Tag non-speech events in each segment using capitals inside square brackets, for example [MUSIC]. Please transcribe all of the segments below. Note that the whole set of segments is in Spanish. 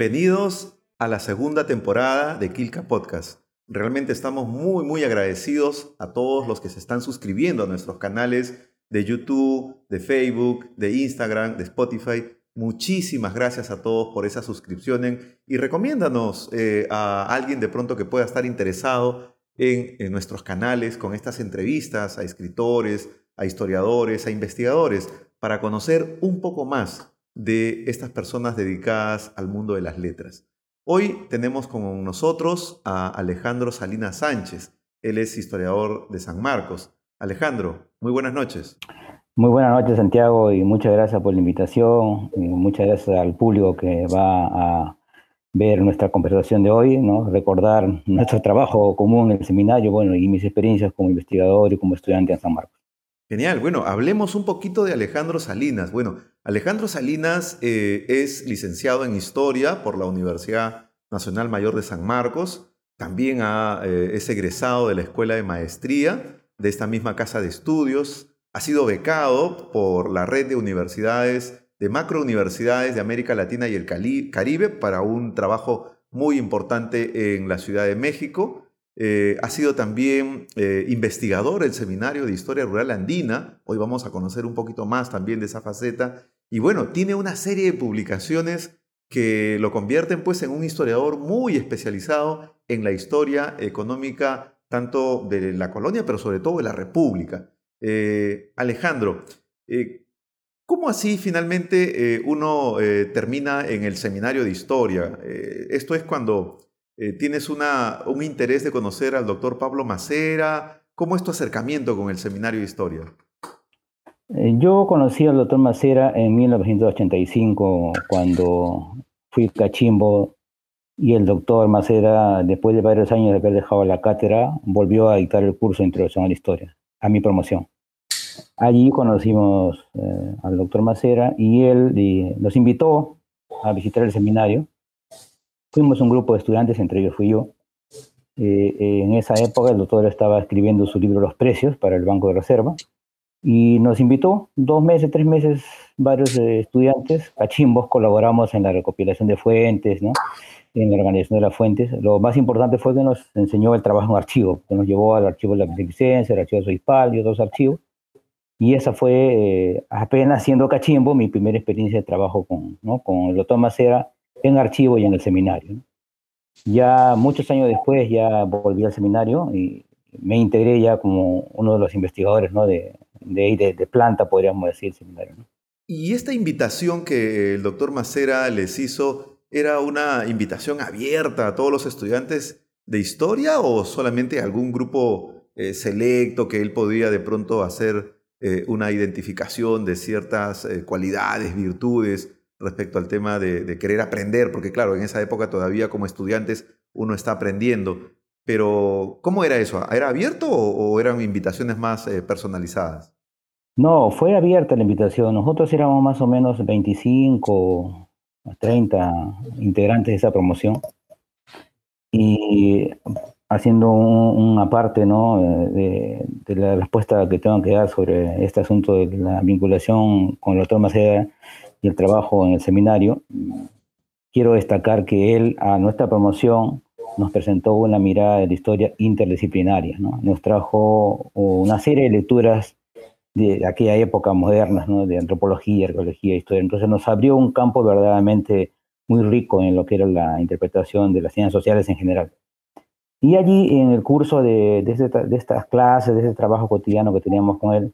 Bienvenidos a la segunda temporada de Kilka Podcast. Realmente estamos muy, muy agradecidos a todos los que se están suscribiendo a nuestros canales de YouTube, de Facebook, de Instagram, de Spotify. Muchísimas gracias a todos por esa suscripción y recomiéndanos eh, a alguien de pronto que pueda estar interesado en, en nuestros canales con estas entrevistas a escritores, a historiadores, a investigadores, para conocer un poco más de estas personas dedicadas al mundo de las letras. Hoy tenemos con nosotros a Alejandro Salinas Sánchez. Él es historiador de San Marcos. Alejandro, muy buenas noches. Muy buenas noches, Santiago, y muchas gracias por la invitación. Y muchas gracias al público que va a ver nuestra conversación de hoy, ¿no? recordar nuestro trabajo común en el seminario bueno, y mis experiencias como investigador y como estudiante en San Marcos. Genial, bueno, hablemos un poquito de Alejandro Salinas. Bueno, Alejandro Salinas eh, es licenciado en Historia por la Universidad Nacional Mayor de San Marcos, también eh, es egresado de la Escuela de Maestría de esta misma casa de estudios, ha sido becado por la red de universidades, de macrouniversidades de América Latina y el Caribe para un trabajo muy importante en la Ciudad de México eh, ha sido también eh, investigador del Seminario de Historia Rural Andina. Hoy vamos a conocer un poquito más también de esa faceta. Y bueno, tiene una serie de publicaciones que lo convierten pues en un historiador muy especializado en la historia económica tanto de la colonia, pero sobre todo de la República. Eh, Alejandro, ¿cómo así finalmente uno termina en el seminario de historia? esto es cuando eh, ¿Tienes un interés de conocer al doctor Pablo Macera? ¿Cómo es tu acercamiento con el seminario de historia? Eh, yo conocí al doctor Macera en 1985, cuando fui cachimbo y el doctor Macera, después de varios años de haber dejado la cátedra, volvió a dictar el curso de Introducción a la Historia, a mi promoción. Allí conocimos eh, al doctor Macera y él nos invitó a visitar el seminario Fuimos un grupo de estudiantes, entre ellos fui yo. Eh, en esa época el doctor estaba escribiendo su libro Los Precios para el Banco de Reserva y nos invitó dos meses, tres meses, varios eh, estudiantes, cachimbos, colaboramos en la recopilación de fuentes, ¿no? en la organización de las fuentes. Lo más importante fue que nos enseñó el trabajo en archivo, que nos llevó al archivo de la Beneficencia, el archivo de Soispal y otros archivos. Y esa fue, eh, apenas siendo cachimbo, mi primera experiencia de trabajo con, ¿no? con el doctor Macera en archivo y en el seminario. Ya muchos años después ya volví al seminario y me integré ya como uno de los investigadores ¿no? de, de, de, planta, podríamos decir, seminario. Y esta invitación que el doctor Macera les hizo, ¿era una invitación abierta a todos los estudiantes de historia o solamente algún grupo eh, selecto que él podía de pronto hacer eh, una identificación de ciertas eh, cualidades, virtudes respecto al tema de, querer aprender, porque claro, en esa época todavía como estudiantes uno está aprendiendo, pero ¿cómo era eso? ¿Era abierto o, eran invitaciones más eh, personalizadas? No, fue abierta la invitación. Nosotros éramos más o menos 25 a 30 integrantes de esa promoción. Y haciendo una parte ¿no? de, la respuesta que tengo que dar sobre este asunto de la vinculación con doctor Maceda y el trabajo en el seminario, quiero destacar que él a nuestra promoción nos presentó una mirada de la historia interdisciplinaria, ¿no? nos trajo una serie de lecturas de aquella época modernas, ¿no? de antropología, arqueología, historia. Entonces nos abrió un campo verdaderamente muy rico en lo que era la interpretación de las ciencias sociales en general. Y allí en el curso de, de, de estas clases, de ese trabajo cotidiano que teníamos con él,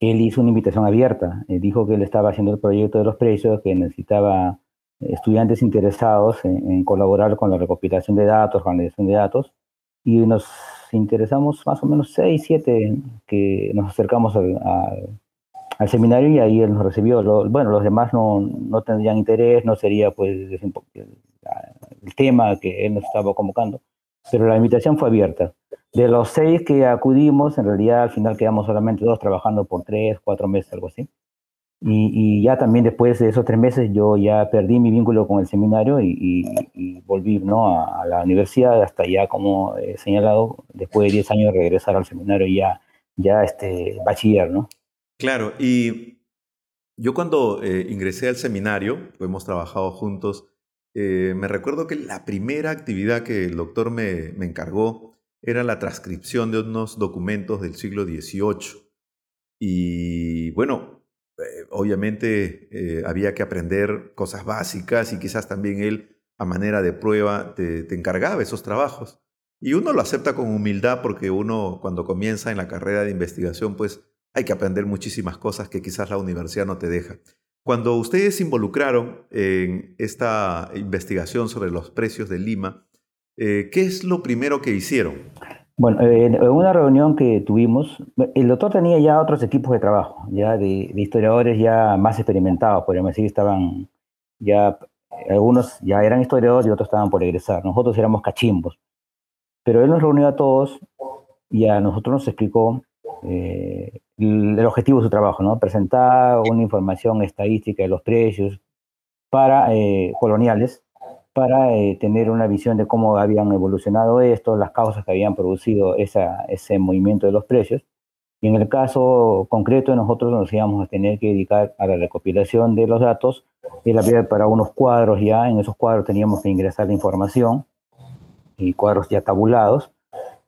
él hizo una invitación abierta. Eh, dijo que él estaba haciendo el proyecto de los precios, que necesitaba estudiantes interesados en, colaborar con la recopilación de datos, con la edición de datos, y nos interesamos más o menos seis, siete que nos acercamos al, seminario y ahí él nos recibió. bueno, los demás no, no, tendrían interés, no sería pues el tema que él nos estaba convocando, pero la invitación fue abierta. De los seis que acudimos, en realidad al final quedamos solamente dos trabajando por tres, cuatro meses, algo así. Y, ya también después de esos tres meses yo ya perdí mi vínculo con el seminario y, volví ¿no? a, la universidad hasta ya, como he señalado, después de diez años regresar al seminario ya, ya este, bachiller, ¿no? Claro, y yo cuando eh, ingresé al seminario, hemos trabajado juntos eh, me recuerdo que la primera actividad que el doctor me, me encargó era la transcripción de unos documentos del siglo XVIII. Y bueno, eh, obviamente eh, había que aprender cosas básicas y quizás también él a manera de prueba te, te, encargaba esos trabajos. Y uno lo acepta con humildad porque uno cuando comienza en la carrera de investigación pues hay que aprender muchísimas cosas que quizás la universidad no te deja. Cuando ustedes se involucraron en esta investigación sobre los precios de Lima, eh, ¿qué es lo primero que hicieron? Bueno, en una reunión que tuvimos, el doctor tenía ya otros equipos de trabajo, ya de, historiadores ya más experimentados, podríamos decir, estaban ya, algunos ya eran historiadores y otros estaban por egresar. Nosotros éramos cachimbos. Pero él nos reunió a todos y a nosotros nos explicó eh, el objetivo de su trabajo, ¿no? Presentar una información estadística de los precios para eh, coloniales, para eh, tener una visión de cómo habían evolucionado esto, las causas que habían producido esa, ese movimiento de los precios. Y en el caso concreto, nosotros nos íbamos a tener que dedicar a la recopilación de los datos, y la para unos cuadros ya, en esos cuadros teníamos que ingresar la información, y cuadros ya tabulados,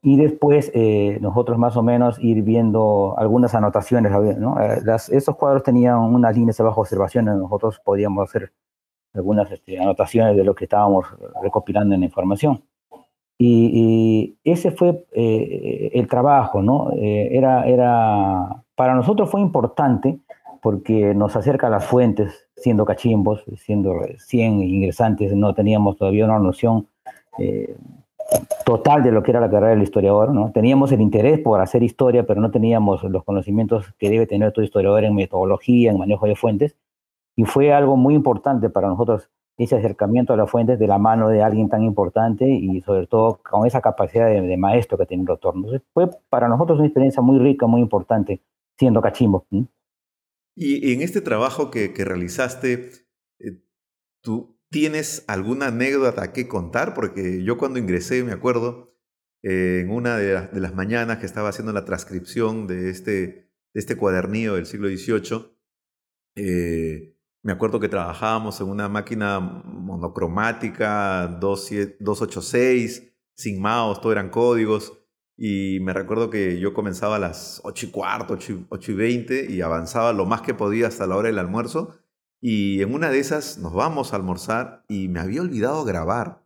y después eh, nosotros más o menos ir viendo algunas anotaciones. ¿no? Eh, esos cuadros tenían unas líneas de bajo observación, nosotros podíamos hacer algunas este, anotaciones de lo que estábamos recopilando en la información. Y, ese fue eh, el trabajo, ¿no? era, era, para nosotros fue importante porque nos acerca a las fuentes, siendo cachimbos, siendo 100 ingresantes, no teníamos todavía una noción total de lo que era la carrera del historiador, ¿no? Teníamos el interés por hacer historia, pero no teníamos los conocimientos que debe tener todo historiador en metodología, en manejo de fuentes, y fue algo muy importante para nosotros ese acercamiento a las fuentes de la mano de alguien tan importante y sobre todo con esa capacidad de, maestro que tiene el doctor. Fue para nosotros una experiencia muy rica, muy importante, siendo cachimbo. Y en este trabajo que, que realizaste, eh, tú, ¿Tienes alguna anécdota que contar? Porque yo cuando ingresé, me acuerdo, eh, en una de, las mañanas que estaba haciendo la transcripción de este, de este cuadernillo del siglo XVIII, me acuerdo que trabajábamos en una máquina monocromática 286, sin mouse, todo eran códigos. Y me recuerdo que yo comenzaba a las 8 y cuarto, 8 y 20 y avanzaba lo más que podía hasta la hora del almuerzo y en una de esas nos vamos a almorzar y me había olvidado grabar.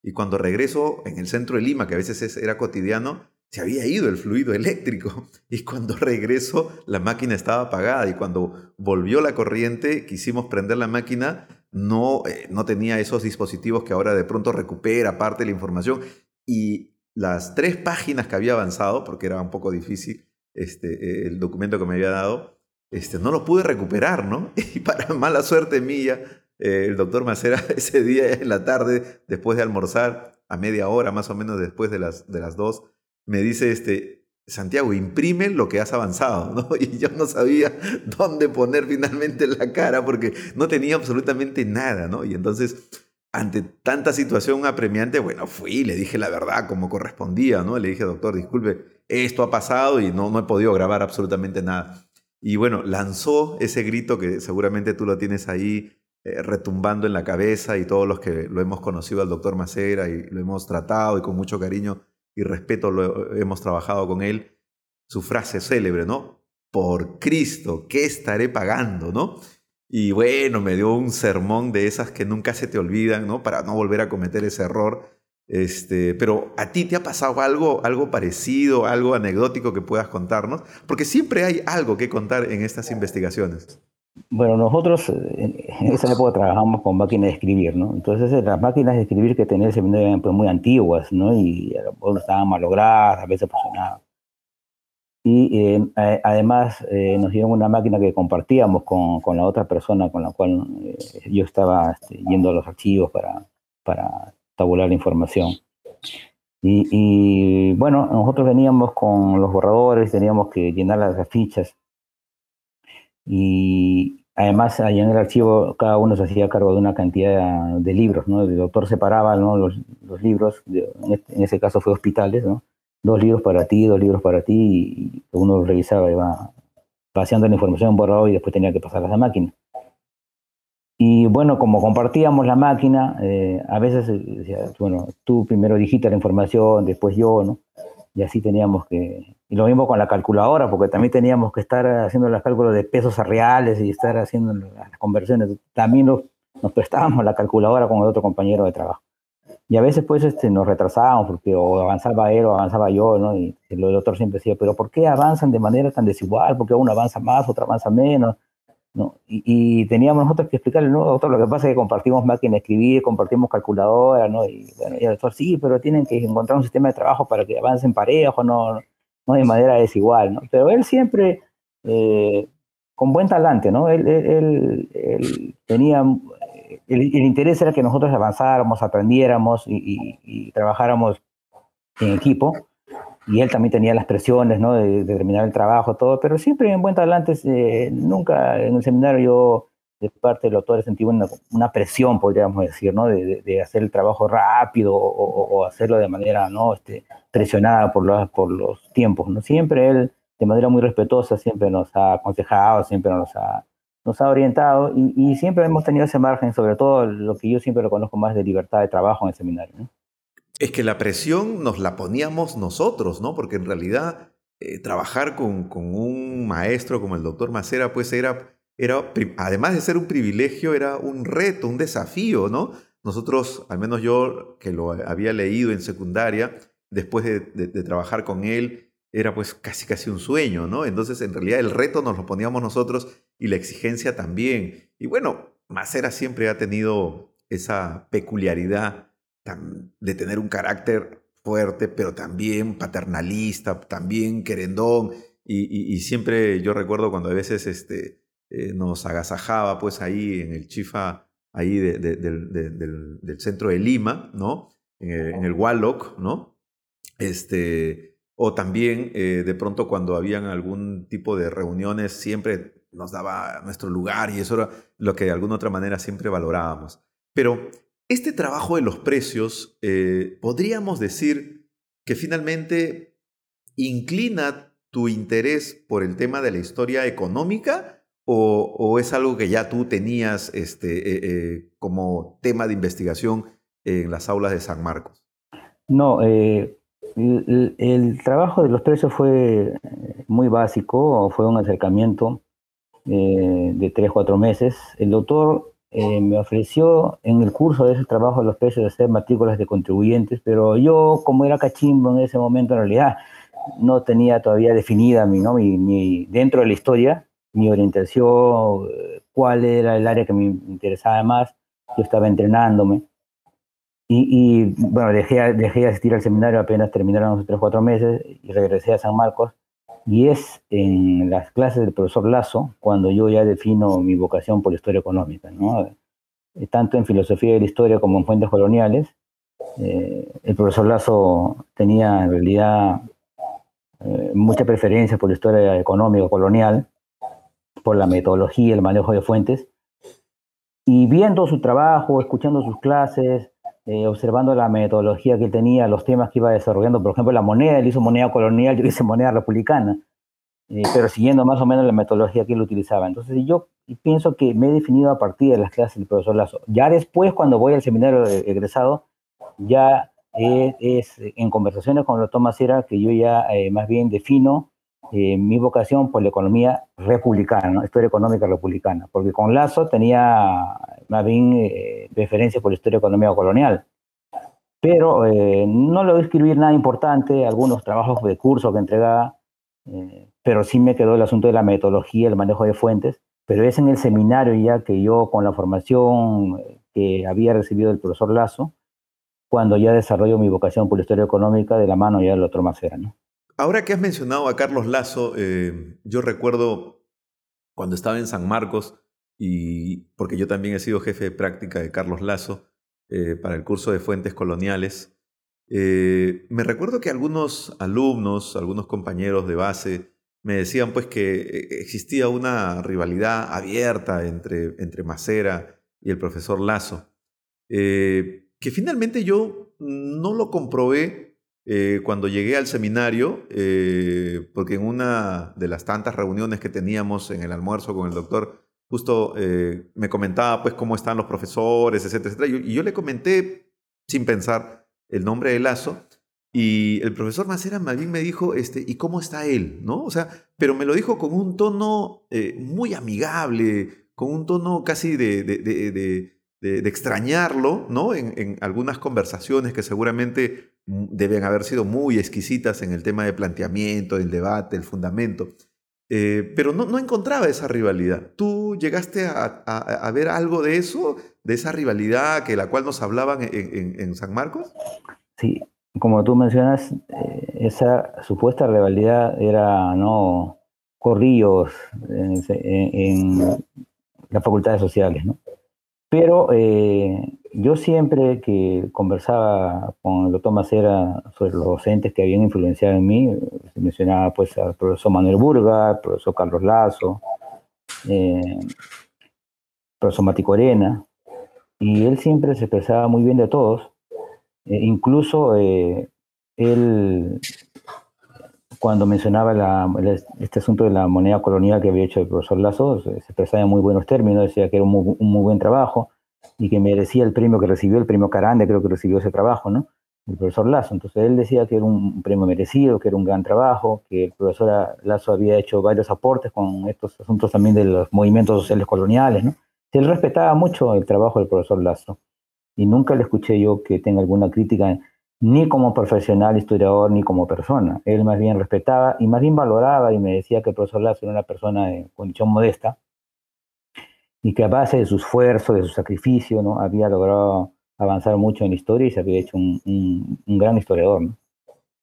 Y cuando regreso en el centro de Lima, que a veces era cotidiano, se había ido el fluido eléctrico. [LAUGHS] Y cuando regreso, la máquina estaba apagada. Y cuando volvió la corriente, quisimos prender la máquina, no, eh, no tenía esos dispositivos que ahora de pronto recupera parte de la información. Y las tres páginas que había avanzado, porque era un poco difícil este, el documento que me había dado, este, no lo pude recuperar, ¿no? [LAUGHS] Y para mala suerte mía, eh, el doctor Macera [LAUGHS] ese día en la tarde, después de almorzar, a media hora más o menos después de las, de las dos, me dice, este, Santiago, imprime lo que has avanzado, ¿no? [LAUGHS] Y yo no sabía dónde poner finalmente la cara porque no tenía absolutamente nada, ¿no? Y entonces, ante tanta situación apremiante, bueno, fui, le dije la verdad como correspondía, ¿no? Le dije, doctor, disculpe, esto ha pasado y no, no he podido grabar absolutamente nada. Y bueno, lanzó ese grito que seguramente tú lo tienes ahí eh, retumbando en la cabeza y todos los que lo hemos conocido al doctor Macera y lo hemos tratado y con mucho cariño y respeto lo hemos trabajado con él, su frase célebre, ¿no? Por Cristo, ¿qué estaré pagando, no? Y bueno, me dio un sermón de esas que nunca se te olvidan, ¿no? Para no volver a cometer ese error. Este, pero a ti te ha pasado algo, algo parecido, algo anecdótico que puedas contarnos, porque siempre hay algo que contar en estas investigaciones. Bueno, nosotros en esa época trabajamos con máquinas de escribir, ¿no? Entonces las máquinas de escribir que tenía el seminario eran pues, muy antiguas, ¿no? Y estaban malogradas, a veces funcionaban. Y eh, además eh, nos dieron una máquina que compartíamos con, con, la otra persona con la cual eh, yo estaba este, yendo a los archivos para, para tabular la información. Y, bueno, nosotros veníamos con los borradores, teníamos que llenar las fichas. Y además, allá en el archivo, cada uno se hacía cargo de una cantidad de libros, ¿no? El doctor separaba ¿no? los, los, libros, este, en ese caso fue hospitales. Dos libros para ti, dos libros para ti, y uno revisaba, iba paseando la información borrado y después tenía que pasar a la máquina. Y bueno, como compartíamos la máquina, eh, a veces decía, bueno, tú primero dijiste la información, después yo, ¿no? Y así teníamos que... Y lo mismo con la calculadora, porque también teníamos que estar haciendo los cálculos de pesos a reales y estar haciendo las conversiones. También nos prestábamos la calculadora con el otro compañero de trabajo. Y a veces pues este, nos retrasábamos porque o avanzaba él o avanzaba yo, ¿no? Y el doctor siempre decía, pero ¿por qué avanzan de manera tan desigual? ¿Por qué uno avanza más, otro avanza menos? ¿No? Y, teníamos nosotros que explicarle, no, doctor, lo que pasa es que compartimos máquina de escribir, compartimos calculadora, ¿no? Y bueno, y el doctor, sí, pero tienen que encontrar un sistema de trabajo para que avancen parejo, no, no de manera desigual, ¿no? Pero él siempre, eh, con buen talante, ¿no? Él, él, él tenía el, interés era que nosotros avanzáramos, aprendiéramos y, trabajáramos en equipo. Y él también tenía las presiones, ¿no? De, terminar el trabajo, todo, pero siempre en buen talante, eh, nunca en el seminario yo, de parte del autor, sentí una, una presión, podríamos decir, ¿no? De, de, hacer el trabajo rápido o, hacerlo de manera, ¿no? Este, presionada por los, por los tiempos, ¿no? Siempre él, de manera muy respetuosa, siempre nos ha aconsejado, siempre nos ha nos ha orientado y, siempre hemos tenido ese margen, sobre todo lo que yo siempre lo conozco más de libertad de trabajo en el seminario. Es que la presión nos la poníamos nosotros, ¿no? Porque en realidad eh, trabajar con, un maestro como el doctor Macera, pues era, era, además de ser un privilegio, era un reto, un desafío, ¿no? Nosotros, al menos yo que lo había leído en secundaria, después de, de trabajar con él, era pues casi casi un sueño, ¿no? Entonces en realidad el reto nos lo poníamos nosotros y la exigencia también. Y bueno, Macera siempre ha tenido esa peculiaridad de tener un carácter fuerte, pero también paternalista, también querendón. Y, siempre yo recuerdo cuando a veces este, eh, nos agasajaba pues ahí en el chifa ahí del, centro de Lima, ¿no? En el, en el Wallock, ¿no? Este, o también eh, de pronto cuando habían algún tipo de reuniones siempre nos daba nuestro lugar y eso era lo que de alguna otra manera siempre valorábamos. Pero este trabajo de los precios, eh, podríamos decir que finalmente inclina tu interés por el tema de la historia económica o, es algo que ya tú tenías este, eh, como tema de investigación en las aulas de San Marcos? No, el, trabajo de los precios fue eh, muy básico, fue un acercamiento eh, de tres, cuatro meses. El doctor eh, me ofreció en el curso de ese trabajo los precios de hacer matrículas de contribuyentes, pero yo, como era cachimbo en ese momento, en realidad no tenía todavía definida mi, ¿no? mi, dentro de la historia mi orientación, cuál era el área que me interesaba más. Yo estaba entrenándome. Y, bueno, dejé, dejé de asistir al seminario apenas terminaron los tres, cuatro meses y regresé a San Marcos. Y es en las clases del profesor Lazo cuando yo ya defino mi vocación por la historia económica, ¿no? Eh, tanto en filosofía de la historia como en fuentes coloniales. Eh, el profesor Lazo tenía en realidad eh, mucha preferencia por la historia económica colonial, por la metodología, el manejo de fuentes. Y viendo su trabajo, escuchando sus clases, eh, observando la metodología que tenía, los temas que iba desarrollando, por ejemplo, la moneda, él hizo moneda colonial, yo hice moneda republicana, eh, pero siguiendo más o menos la metodología que él utilizaba. Entonces yo pienso que me he definido a partir de las clases del profesor Lazo. Ya después, cuando voy al seminario egresado, ya es, en conversaciones con el doctor Macera que yo ya eh, más bien defino mi vocación por la economía republicana, ¿no? historia económica republicana, porque con Lazo tenía más bien eh, por la historia económica colonial. Pero eh, no a escribir nada importante, algunos trabajos de curso que entregaba, eh, pero sí me quedó el asunto de la metodología, el manejo de fuentes, pero es en el seminario ya que yo con la formación que había recibido del profesor Lazo, cuando ya desarrollo mi vocación por la historia económica de la mano ya del otro Macera. ¿no? Ahora que has mencionado a Carlos Lazo, yo recuerdo cuando estaba en San Marcos, y porque yo también he sido jefe de práctica de Carlos Lazo eh, para el curso de fuentes coloniales. Eh, me recuerdo que algunos alumnos, algunos compañeros de base, me decían pues que eh, existía una rivalidad abierta entre, entre Macera y el profesor Lazo, que finalmente yo no lo comprobé cuando llegué al seminario, porque en una de las tantas reuniones que teníamos en el almuerzo con el doctor justo eh, me comentaba pues cómo están los profesores, etcétera, etcétera. Y yo, le comenté, sin pensar, el nombre de Lazo. Y el profesor Macera más me dijo, este, ¿y cómo está él? ¿No? O sea, pero me lo dijo con un tono eh, muy amigable, con un tono casi de, de, extrañarlo, ¿no? En, algunas conversaciones que seguramente deben haber sido muy exquisitas en el tema de planteamiento, el debate, el fundamento. Eh, pero no, no, encontraba esa rivalidad. ¿Tú llegaste a, ver algo de eso, de esa rivalidad que la cual nos hablaban en, San Marcos? Sí, como tú mencionas, eh, esa supuesta rivalidad era no corrillos en, las facultades sociales, ¿no? Pero eh, yo siempre que conversaba con el doctor Macera sobre los docentes que habían influenciado en mí, se mencionaba pues al profesor Manuel Burga, al profesor Carlos Lazo, eh, profesor Mati Corena, y él siempre se expresaba muy bien de todos, eh, incluso eh, él cuando mencionaba este asunto de la moneda colonial que había hecho el profesor Lazo, se, expresaba en muy buenos términos, decía que era un muy, buen trabajo y que merecía el premio que recibió, el premio Carande, creo que recibió ese trabajo, ¿no? El profesor Lazo. Entonces él decía que era un premio merecido, que era un gran trabajo, que el profesor Lazo había hecho varios aportes con estos asuntos también de los movimientos sociales coloniales, ¿no? Él respetaba mucho el trabajo del profesor Lazo y nunca le escuché yo que tenga alguna crítica ni como profesional historiador ni como persona. Él más bien respetaba y más bien valoraba y me decía que el profesor Lazo era una persona de condición modesta y que a base de su esfuerzo, de su sacrificio, ¿no? había logrado avanzar mucho en la historia y se había hecho un, gran historiador.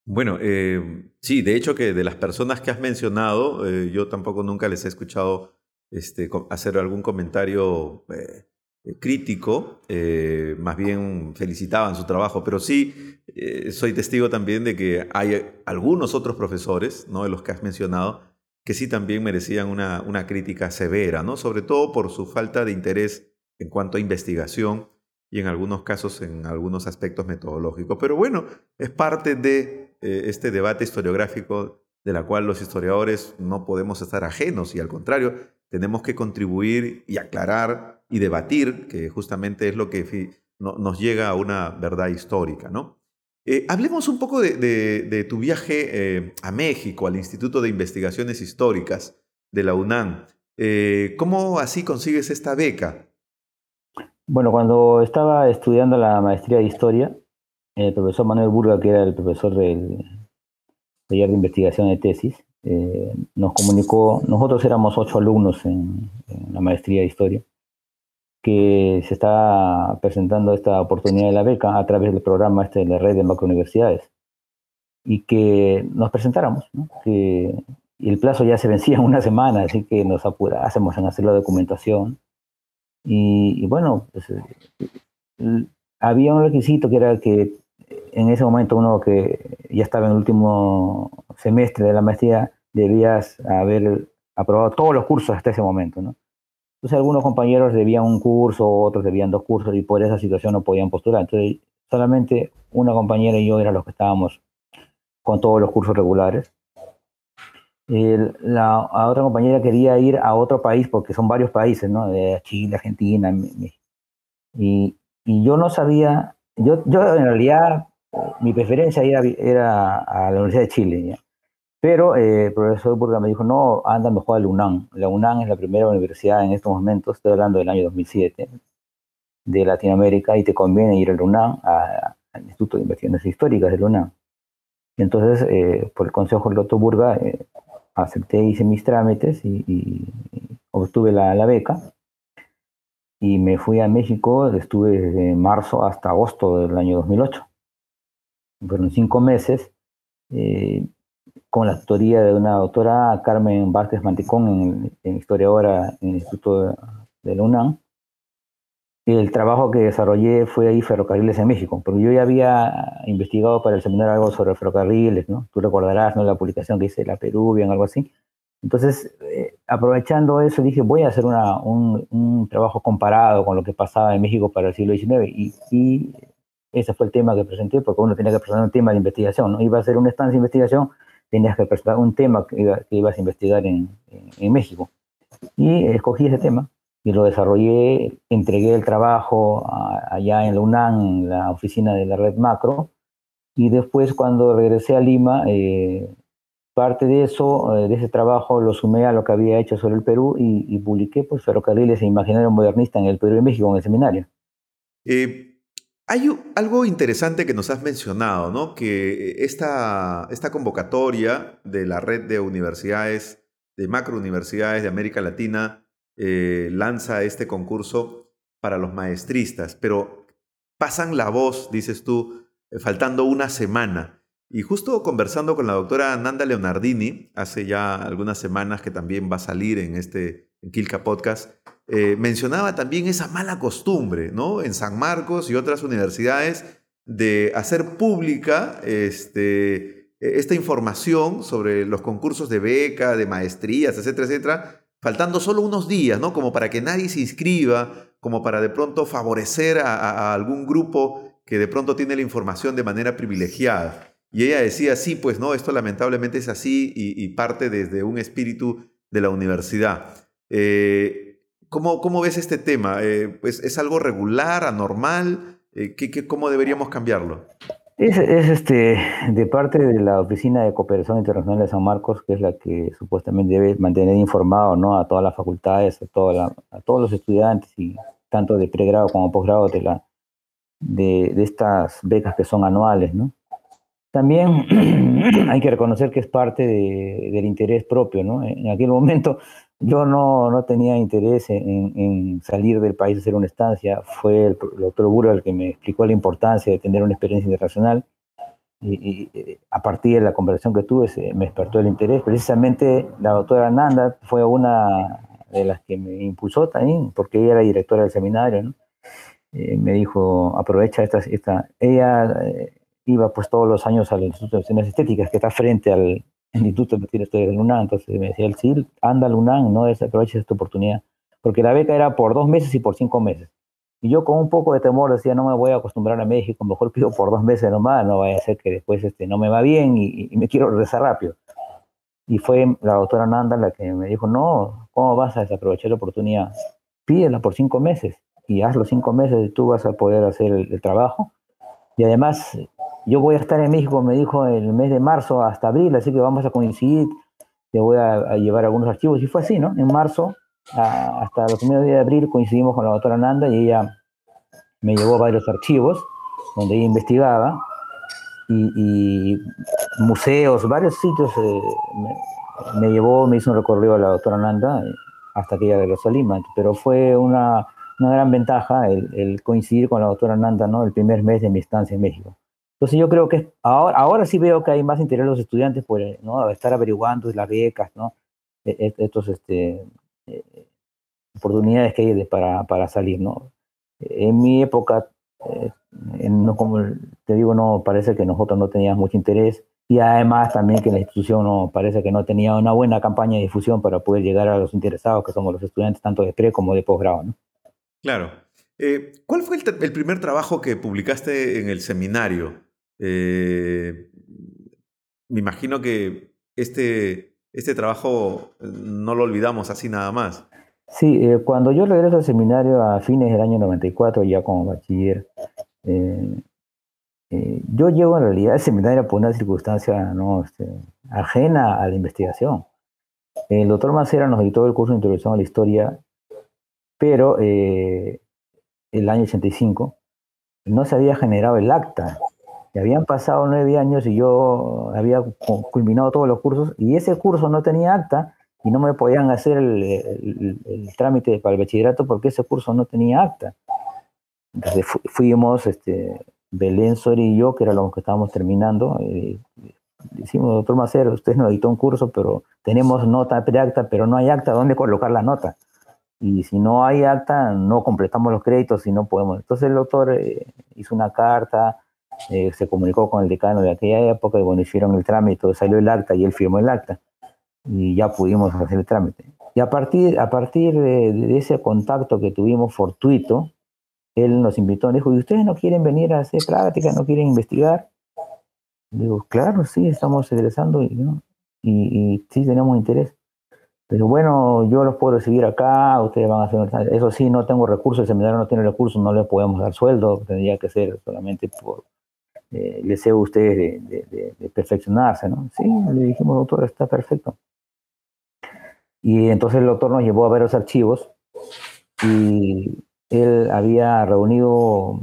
Bueno, eh, sí, de hecho que de las personas que has mencionado, eh, yo tampoco nunca les he escuchado este, hacer algún comentario eh, crítico, eh, más bien felicitaban su trabajo, pero sí eh, soy testigo también de que hay algunos otros profesores, ¿no? de los que has mencionado, que sí también merecían una, una crítica severa, ¿no? sobre todo por su falta de interés en cuanto a investigación y en algunos casos en algunos aspectos metodológicos. Pero bueno, es parte de este debate historiográfico de la cual los historiadores no podemos estar ajenos y al contrario, tenemos que contribuir y aclarar y debatir, que justamente es lo que nos llega a una verdad histórica. ¿no? Eh, hablemos un poco de, tu viaje eh, a México, al Instituto de Investigaciones Históricas de la UNAM. Eh, ¿Cómo así consigues esta beca? Bueno, cuando estaba estudiando la maestría de historia, el profesor Manuel Burga, que era el profesor del taller de investigación de tesis, nos comunicó, nosotros éramos ocho alumnos en la maestría de historia, que se está presentando esta oportunidad de la beca a través del programa este de la red de macrouniversidades y que nos presentáramos, que el plazo ya se vencía en una semana, así que nos apurásemos en hacer la documentación. Y, bueno, pues, eh, había un requisito que era que en ese momento uno que ya estaba en el último semestre de la maestría debías haber aprobado todos los cursos hasta ese momento, ¿no? Entonces algunos compañeros debían un curso, otros debían dos cursos y por esa situación no podían postular. Entonces solamente una compañera y yo eran los que estábamos con todos los cursos regulares. la, otra compañera quería ir a otro país porque son varios países, ¿no? De Chile, Argentina. Y, y yo no sabía, yo, yo en realidad mi preferencia era, era a la Universidad de Chile. Pero eh, el profesor Burga me dijo, no, anda mejor a la UNAM. La UNAM es la primera universidad en estos momentos, estoy hablando del año 2007, de Latinoamérica, y te conviene ir a la UNAM, al Instituto de Investigaciones Históricas de la UNAM. entonces, eh, por el consejo del doctor Burga, eh, acepté, hice mis trámites y, obtuve la, la, beca. Y me fui a México, estuve desde marzo hasta agosto del año 2008. Fueron cinco meses con la tutoría de una doctora Carmen Vázquez Manticón, en, historiadora en el Instituto de, la UNAM. El trabajo que desarrollé fue ahí ferrocarriles en México, porque yo ya había investigado para el seminario algo sobre ferrocarriles, ¿no? Tú recordarás, ¿no? La publicación que hice la Peruvian, algo así. Entonces, eh, aprovechando eso, dije, voy a hacer una, un, un, trabajo comparado con lo que pasaba en México para el siglo XIX. Y, y, ese fue el tema que presenté, porque uno tenía que presentar un tema de investigación, ¿no? Iba a hacer una estancia de investigación tenías que presentar un tema que, ibas a investigar en, México. Y escogí ese tema y lo desarrollé, entregué el trabajo allá en la UNAM, en la oficina de la red macro, y después cuando regresé a Lima, eh, parte de eso, eh, de ese trabajo, lo sumé a lo que había hecho sobre el Perú y, publiqué pues, Ferrocarriles e Imaginario Modernista en el Perú y México en el seminario. Eh, hay algo interesante que nos has mencionado, ¿no? Que esta, esta convocatoria de la red de universidades, de macrouniversidades de América Latina, eh, lanza este concurso para los maestristas, pero pasan la voz, dices tú, faltando una semana. Y justo conversando con la doctora Nanda Leonardini, hace ya algunas semanas que también va a salir en este Kilka Podcast, eh, mencionaba también esa mala costumbre, ¿no? En San Marcos y otras universidades de hacer pública este, esta información sobre los concursos de beca, de maestrías, etcétera, etcétera, faltando solo unos días, ¿no? Como para que nadie se inscriba, como para de pronto favorecer a algún grupo que de pronto tiene la información de manera privilegiada. Y ella decía, sí, pues no, esto lamentablemente es así y, parte desde un espíritu de la universidad. Eh, ¿cómo, ¿cómo, ves este tema? Eh, pues, ¿Es algo regular, anormal? Eh, ¿qué, cómo deberíamos cambiarlo? Es, es, este, de parte de la Oficina de Cooperación Internacional de San Marcos, que es la que supuestamente debe mantener informado ¿no? a todas las facultades, a, toda a todos los estudiantes, y tanto de pregrado como posgrado de, la, de, de estas becas que son anuales. ¿no? también [CLEARS THROAT] hay que reconocer que es parte del interés propio, ¿no? En aquel momento yo no, no tenía interés en, salir del país a hacer una estancia, fue el, doctor Burro el que me explicó la importancia de tener una experiencia internacional y, a partir de la conversación que tuve me despertó el interés. Precisamente la doctora Nanda fue una de las que me impulsó también, porque ella era directora del seminario, ¿no? Eh, me dijo, aprovecha esta, esta ella... Eh, iba pues todos los años al Instituto de Ciencias Estéticas, que está frente al Instituto de Ciencias de UNAM. Entonces me decía, el CIL, anda al UNAM, no desaproveches esta oportunidad. Porque la beca era por dos meses y por cinco meses. Y yo con un poco de temor decía, no me voy a acostumbrar a México, mejor pido por dos meses nomás, no vaya a ser que después este, no me va bien y, me quiero regresar rápido. Y fue la doctora Nanda la que me dijo, no, ¿cómo vas a desaprovechar la oportunidad? Pídela por cinco meses y haz los cinco meses y tú vas a poder hacer el trabajo. Y además yo voy a estar en México, me dijo, el mes de marzo hasta abril, así que vamos a coincidir, te voy a, llevar algunos archivos. Y fue así, ¿no? En marzo, hasta los primeros días de abril, coincidimos con la doctora Nanda y ella me llevó varios archivos donde ella investigaba y, museos, varios sitios. Eh, me, llevó, me hizo un recorrido a la doctora Nanda eh, hasta que ella regresó a Lima. Pero fue una, una gran ventaja el, el, coincidir con la doctora Nanda, ¿no? El primer mes de mi estancia en México. Entonces yo creo que ahora, ahora sí veo que hay más interés de los estudiantes por ¿no? estar averiguando las becas, ¿no? E, e, estos, este, eh, oportunidades que hay para, salir, ¿no? En mi época, eh, no, como te digo, no parece que nosotros no teníamos mucho interés y además también que la institución no parece que no tenía una buena campaña de difusión para poder llegar a los interesados, que somos los estudiantes tanto de pre como de posgrado. Claro. Eh, ¿Cuál fue el, el, primer trabajo que publicaste en el seminario? Eh, me imagino que este, este trabajo eh, no lo olvidamos así nada más. Sí, eh, cuando yo regreso al seminario a fines del año 94, ya como bachiller, yo llego en realidad al seminario por una circunstancia ¿no? Este, ajena a la investigación. El doctor Macera nos editó el curso de Introducción a la Historia, pero el año 85 no se había generado el acta y habían pasado nueve años y yo había culminado todos los cursos y ese curso no tenía acta y no me podían hacer el, trámite para el bachillerato porque ese curso no tenía acta. Entonces fuimos, este, Belén, Sori y yo, que era los que estábamos terminando, y decimos, doctor Macero, usted nos editó un curso, pero tenemos nota de acta, pero no hay acta, ¿dónde colocar la nota? Y si no hay acta, no completamos los créditos y no podemos. Entonces el doctor eh, hizo una carta, eh, se comunicó con el decano de aquella época y bueno, hicieron el trámite, salió el acta y él firmó el acta y ya pudimos hacer el trámite. Y a partir, a partir de, ese contacto que tuvimos fortuito, él nos invitó, dijo, ¿y ustedes no quieren venir a hacer práctica, no quieren investigar? Digo, claro, sí, estamos egresando y, y, sí tenemos interés. bueno, yo los puedo recibir acá, ustedes van a hacer... Eso sí, no tengo recursos, el seminario no tiene recursos, no le podemos dar sueldo, tendría que ser solamente por eh, deseo de ustedes de, perfeccionarse, ¿no? Sí, le dijimos, doctor, está perfecto. Y entonces el doctor nos llevó a ver los archivos y él había reunido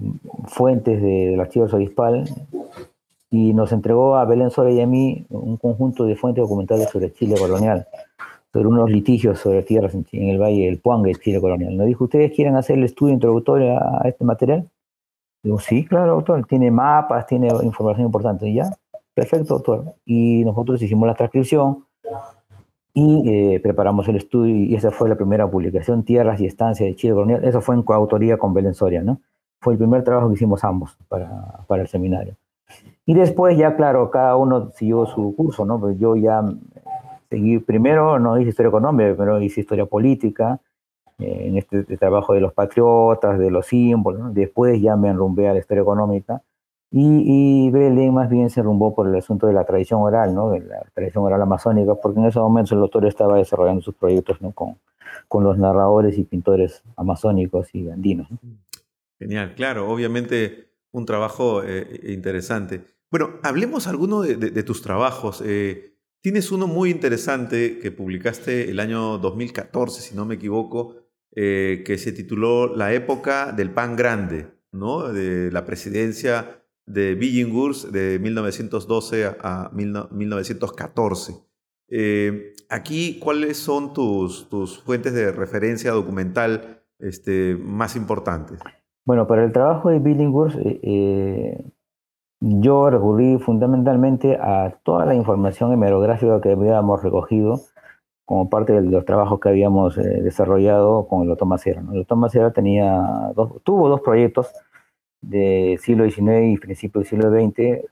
fuentes del archivo arzobispal y nos entregó a Belén Sola y a mí un conjunto de fuentes documentales sobre Chile colonial sobre unos litigios sobre tierras en, el Valle del Puangue, Chile colonial. Nos dijo, ¿ustedes quieren hacer el estudio introductorio a, este material? Digo, sí, claro, doctor, tiene mapas, tiene información importante. Y ya, perfecto, doctor. Y nosotros hicimos la transcripción y eh, preparamos el estudio y esa fue la primera publicación, Tierras y Estancias de Chile colonial. Eso fue en coautoría con Belén Soria, ¿no? Fue el primer trabajo que hicimos ambos para, para el seminario. Y después ya, claro, cada uno siguió su curso, ¿no? Pues yo ya primero no hice historia económica, pero hice historia política, eh, en este, trabajo de los patriotas, de los símbolos, después ya me enrumbé a la historia económica, y, y Belén más bien se enrumbó por el asunto de la tradición oral, ¿no? de la tradición oral amazónica, porque en ese momento el doctor estaba desarrollando sus proyectos ¿no? con, con los narradores y pintores amazónicos y andinos. Genial, claro, obviamente un trabajo eh, interesante. Bueno, hablemos alguno de, de, tus trabajos. Eh, Tienes uno muy interesante que publicaste el año 2014, si no me equivoco, eh, que se tituló La época del pan grande, ¿no? de la presidencia de Billinghurst de 1912 a 1914. Eh, aquí, ¿cuáles son tus, tus, fuentes de referencia documental este, más importantes? Bueno, para el trabajo de Billinghurst, eh, yo recurrí fundamentalmente a toda la información hemerográfica que habíamos recogido como parte de los trabajos que habíamos eh, desarrollado con el doctor Macera. El Macera tenía tuvo dos proyectos de siglo XIX y principios del siglo XX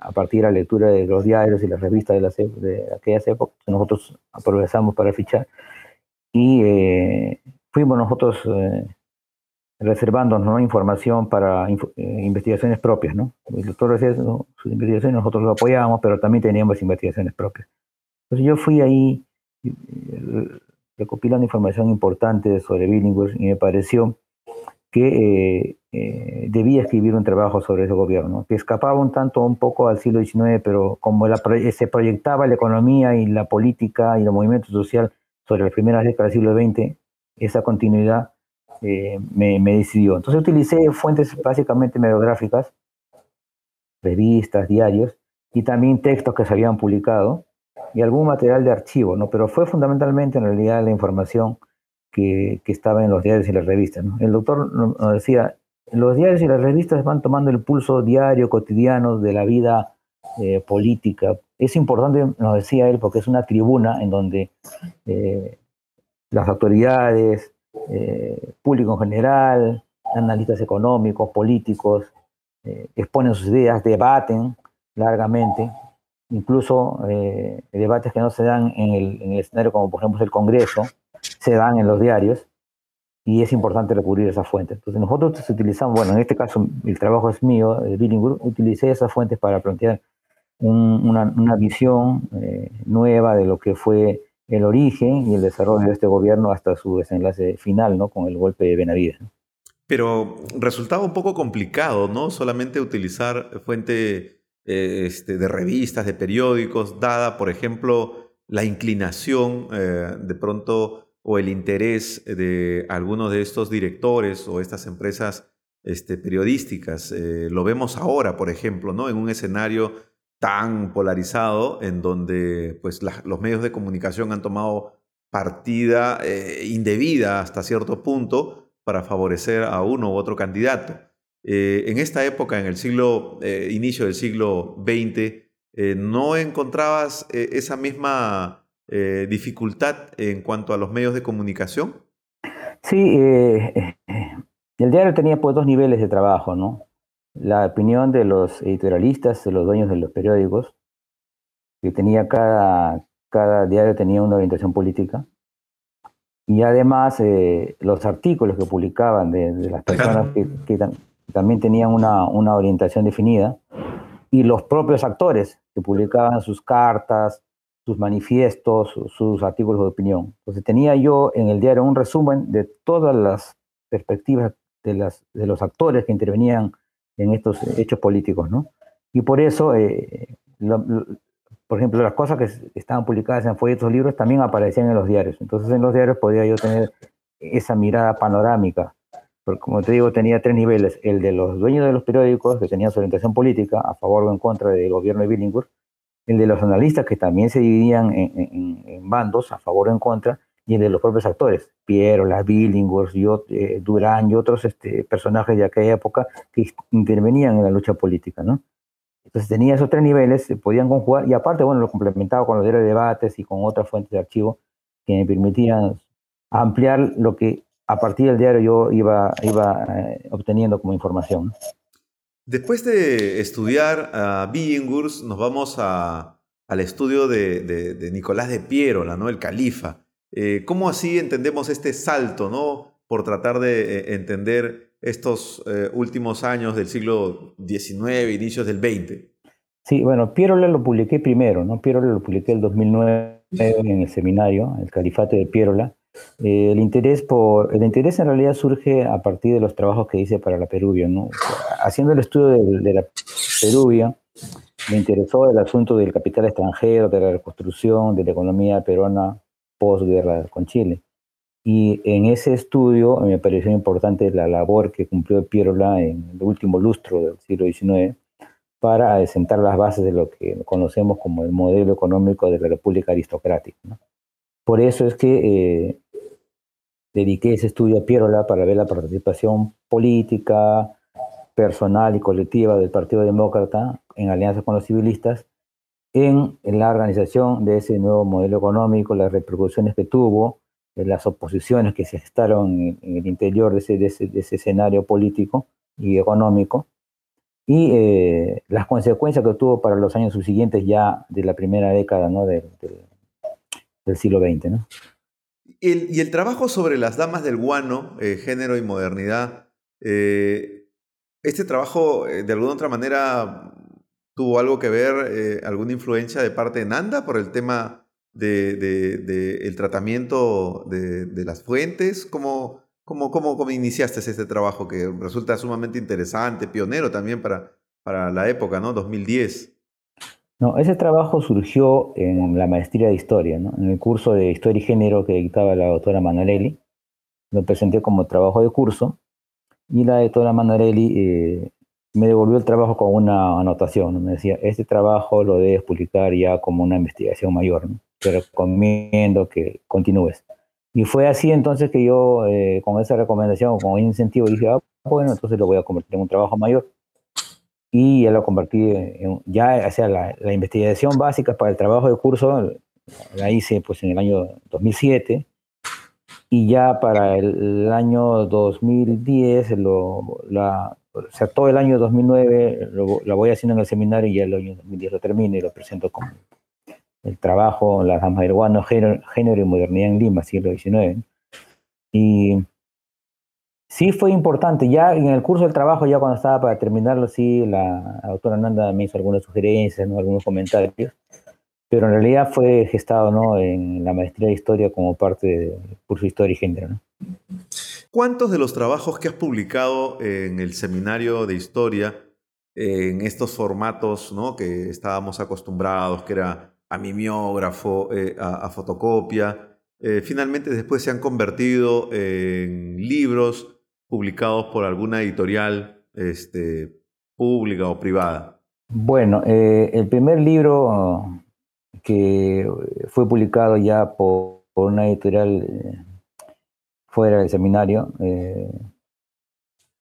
a partir de la lectura de los diarios y las revistas de, las, de aquellas épocas. Nosotros aprovechamos para fichar y eh, fuimos nosotros eh, reservándonos información para eh, investigaciones propias. ¿no? El doctor hacía sus investigaciones, nosotros lo apoyábamos, pero también teníamos investigaciones propias. Entonces yo fui ahí eh, recopilando información importante sobre Billinghurst y me pareció que eh, debía escribir un trabajo sobre ese gobierno, que escapaba un tanto un poco al siglo XIX, pero como se proyectaba la economía y la política y el movimiento social sobre las primeras décadas del siglo XX, esa continuidad eh, me, decidió. Entonces utilicé fuentes básicamente mediográficas, revistas, diarios, y también textos que se habían publicado y algún material de archivo, ¿no? Pero fue fundamentalmente en realidad la información que, que estaba en los diarios y las revistas, ¿no? El doctor nos decía, los diarios y las revistas van tomando el pulso diario, cotidiano de la vida eh, política. Es importante, nos decía él, porque es una tribuna en donde eh, las autoridades, eh, público en general, analistas económicos, políticos, exponen sus ideas, debaten largamente, incluso eh, debates que no se dan en el, escenario como por ejemplo el Congreso, se dan en los diarios y es importante recurrir a esas fuentes. Entonces nosotros utilizamos, bueno, en este caso el trabajo es mío, de Billinghurst, utilicé esas fuentes para plantear una, una, visión nueva de lo que fue el origen y el desarrollo de este gobierno hasta su desenlace final, ¿no? Con el golpe de Benavides. Pero resultaba un poco complicado, ¿no? Solamente utilizar fuente eh, este, de revistas, de periódicos, dada, por ejemplo, la inclinación eh, de pronto o el interés de algunos de estos directores o estas empresas este, periodísticas. Eh, lo vemos ahora, por ejemplo, ¿no? En un escenario tan polarizado en donde pues, los medios de comunicación han tomado partida indebida hasta cierto punto para favorecer a uno u otro candidato. Eh, en esta época, en el siglo, eh, inicio del siglo XX, ¿no encontrabas esa misma dificultad en cuanto a los medios de comunicación? Sí, el diario tenía pues dos niveles de trabajo, ¿no? la opinión de los editorialistas, de los dueños de los periódicos, que tenía cada, cada diario tenía una orientación política, y además eh, los artículos que publicaban de, las personas que, también tenían una, una, orientación definida, y los propios actores que publicaban sus cartas, sus manifiestos, sus artículos de opinión. Entonces tenía yo en el diario un resumen de todas las perspectivas de, las, de los actores que intervenían en estos hechos políticos, ¿no? Y por eso, eh, por ejemplo, las cosas que estaban publicadas en folletos libros también aparecían en los diarios. Entonces en los diarios podía yo tener esa mirada panorámica. Porque como te digo, tenía tres niveles. El de los dueños de los periódicos, que tenían su orientación política, a favor o en contra del gobierno de Billinghurst, el de los analistas que también se dividían en, bandos a favor o en contra, y el de los propios actores, Piero, las Billinghurst, eh, Durán y otros este, personajes de aquella época que intervenían en la lucha política, ¿no? Entonces tenía esos tres niveles, se podían conjugar, y aparte, bueno, lo complementaba con los diarios de debates y con otras fuentes de archivo que me permitían ampliar lo que a partir del diario yo iba, iba eh, obteniendo como información. Después de estudiar a Billinghurst, nos vamos al estudio de, Nicolás de Piérola, ¿no? el califa. Eh, ¿Cómo así entendemos este salto, ¿no? por tratar de eh, entender estos eh, últimos años del siglo XIX, inicios del XX? Sí, bueno, Piérola lo publiqué primero, ¿no? Piérola lo publiqué en el 2009 en el seminario, el califato de Piérola. Eh, el, interés por, el interés en realidad surge a partir de los trabajos que hice para la Perubia. ¿no? Haciendo el estudio de, la Perubia, me interesó el asunto del capital extranjero, de la reconstrucción, de la economía peruana posguerra con Chile. Y en ese estudio me pareció importante la labor que cumplió Pierola en el último lustro del siglo XIX para sentar las bases de lo que conocemos como el modelo económico de la República Aristocrática. Por eso es que eh, dediqué ese estudio a Pierola para ver la participación política, personal y colectiva del Partido Demócrata en alianza con los civilistas en, la organización de ese nuevo modelo económico, las repercusiones que tuvo, las oposiciones que se gestaron en, el interior de ese, de, ese, escenario político y económico, y eh, las consecuencias que tuvo para los años subsiguientes ya de la primera década ¿no? del siglo XX. ¿no? Y el trabajo sobre las damas del guano, eh, género y modernidad, eh, este trabajo eh, de alguna otra manera tuvo algo que ver, alguna influencia de parte de Nanda por el tema del de, tratamiento de, las fuentes. ¿Cómo, cómo, cómo, cómo iniciaste este trabajo que resulta sumamente interesante, pionero también para, para la época, ¿no? 2010. No, ese trabajo surgió en la maestría de historia, ¿no? en el curso de historia y género que dictaba la doctora Manarelli. Lo presenté como trabajo de curso y la doctora Manarelli eh, me devolvió el trabajo con una anotación. Me decía, este trabajo lo debes publicar ya como una investigación mayor. ¿no? Te recomiendo que continúes. Y fue así entonces que yo, eh, con esa recomendación, con ese incentivo, dije, ah, bueno, entonces lo voy a convertir en un trabajo mayor y ya lo convertí en, ya, o sea, la, investigación básica para el trabajo de curso la hice pues en el año 2007 y ya para el, año 2010, lo, la, o sea, todo el año 2009 lo, la voy haciendo en el seminario y ya el año 2010 lo termino y lo presento como el trabajo, las damas del guano, género, género y modernidad en Lima, siglo XIX. Y Sí fue importante, ya en el curso del trabajo, ya cuando estaba para terminarlo, sí, la, doctora Nanda me hizo algunas sugerencias, ¿no? algunos comentarios, pero en realidad fue gestado ¿no? en la maestría de historia como parte del curso de historia y género. ¿no? ¿Cuántos de los trabajos que has publicado en el seminario de historia, en estos formatos ¿no? que estábamos acostumbrados, que era a mimeógrafo, eh, a, fotocopia, eh, finalmente después se han convertido en libros publicados por alguna editorial este, pública o privada? Bueno, eh, el primer libro que fue publicado ya por, una editorial eh, fuera del seminario eh,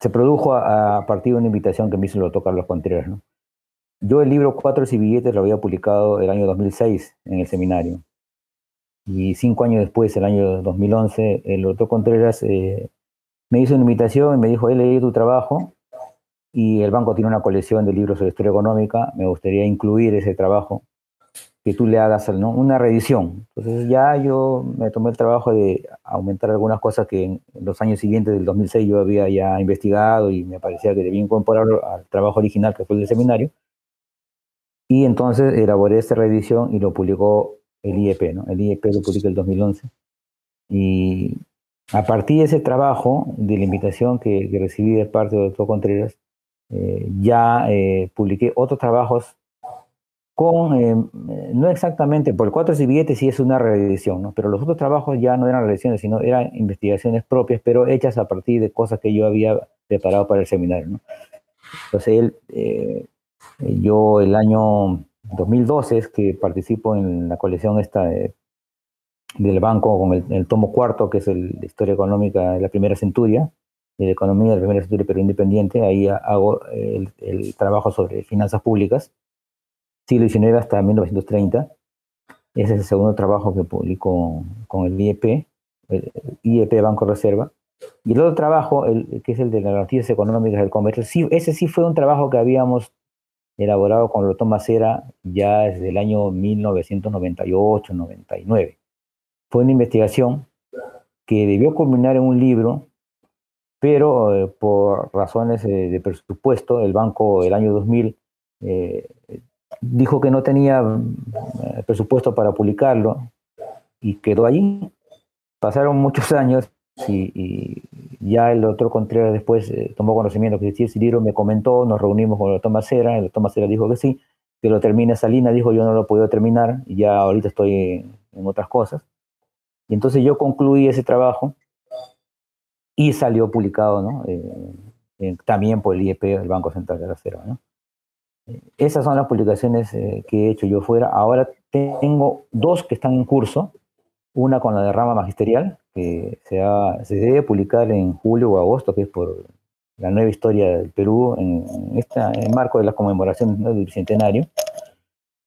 se produjo a, partir de una invitación que me hizo el doctor Carlos Contreras. Yo el libro Cuatro y lo había publicado el año 2006 en el seminario. Y cinco años después, el año 2011, el doctor Contreras me hizo una invitación y me dijo, he leído tu trabajo y el banco tiene una colección de libros sobre historia económica, me gustaría incluir ese trabajo, que tú le hagas ¿no? una reedición. Entonces ya yo me tomé el trabajo de aumentar algunas cosas que en los años siguientes del 2006 yo había ya investigado y me parecía que debía incorporarlo al trabajo original que fue el del seminario. Y entonces elaboré esta reedición y lo publicó el IEP, ¿no? El IEP lo publiqué el 2011. Y a partir de ese trabajo, de la invitación que, recibí de parte del doctor Contreras, eh, ya eh, publiqué otros trabajos con, eh, no exactamente, por el 4 y billetes sí es una reedición, ¿no? pero los otros trabajos ya no eran reediciones, sino eran investigaciones propias, pero hechas a partir de cosas que yo había preparado para el seminario. ¿no? Entonces, él, yo el año 2012 es que participo en la colección esta del banco con el, tomo cuarto, que es el, la historia económica de la primera centuria, de la economía de la primera centuria, pero independiente. Ahí hago el, trabajo sobre finanzas públicas, siglo XIX hasta 1930. Ese es el segundo trabajo que publico con el IEP, el IEP Banco Reserva. Y el otro trabajo, el, que es el de las noticias económicas del comercio, sí, ese sí fue un trabajo que habíamos elaborado con Lotón Macera ya desde el año 1998-99. Fue una investigación que debió culminar en un libro, pero eh, por razones eh, de presupuesto, el banco el año 2000 eh, dijo que no tenía presupuesto para publicarlo y quedó allí. Pasaron muchos años y, ya el doctor Contreras después tomó conocimiento que ese libro, me comentó, nos reunimos con el doctor Macera, el doctor Macera dijo que sí, que lo termine Salina, dijo yo no lo puedo terminar, y ya ahorita estoy en otras cosas. Y entonces yo concluí ese trabajo y salió publicado ¿no? Eh, también por el IEP, el Banco Central de la. ¿no? Esas son las publicaciones eh, que he hecho yo fuera. Ahora tengo dos que están en curso. Una con la derrama magisterial, que se, se debe publicar en julio o agosto, que es por la nueva historia del Perú, en, esta, en marco de la conmemoración del Bicentenario.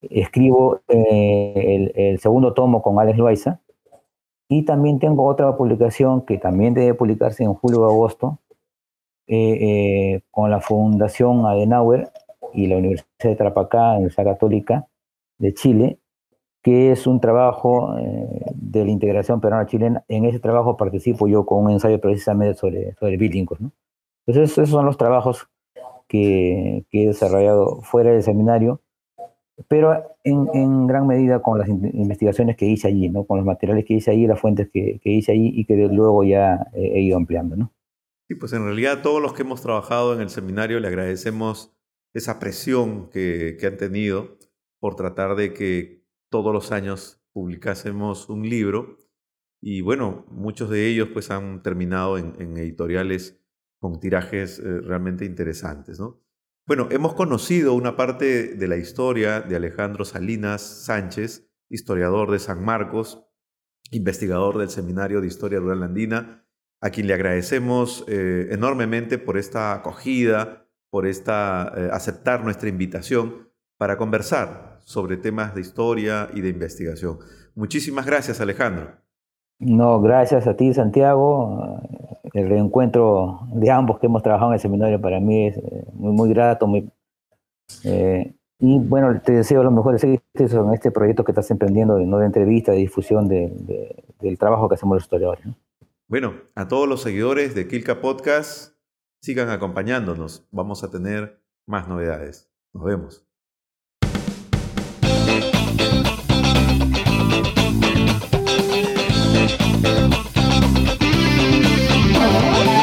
Escribo eh, el, el, segundo tomo con Alex Loaiza, y también tengo otra publicación que también debe publicarse en julio o agosto eh, eh, con la Fundación Adenauer y la Universidad de Trapacá, Universidad Católica de Chile, que es un trabajo eh, de la integración peruana-chilena. En ese trabajo participo yo con un ensayo precisamente sobre, sobre ¿no? Entonces, esos son los trabajos que, que he desarrollado fuera del seminario pero en, en, gran medida con las investigaciones que hice allí, ¿no? con los materiales que hice allí, las fuentes que, que hice allí y que luego ya he, ido ampliando. ¿no? Sí, pues en realidad todos los que hemos trabajado en el seminario le agradecemos esa presión que, que han tenido por tratar de que todos los años publicásemos un libro y bueno, muchos de ellos pues han terminado en, en editoriales con tirajes eh, realmente interesantes, ¿no? Bueno, hemos conocido una parte de la historia de Alejandro Salinas Sánchez, historiador de San Marcos, investigador del Seminario de Historia Rural Andina, a quien le agradecemos eh, enormemente por esta acogida, por esta, eh, aceptar nuestra invitación para conversar sobre temas de historia y de investigación. Muchísimas gracias, Alejandro. No, gracias a ti, Santiago el reencuentro de ambos que hemos trabajado en el seminario para mí es eh, muy, muy grato. Muy, eh, y bueno, te deseo lo mejor de en este proyecto que estás emprendiendo de, ¿no? de entrevista, de difusión del trabajo que hacemos los historiadores. Bueno, a todos los seguidores de Kilka Podcast, sigan acompañándonos. Vamos a tener más novedades. Nos vemos. Oh,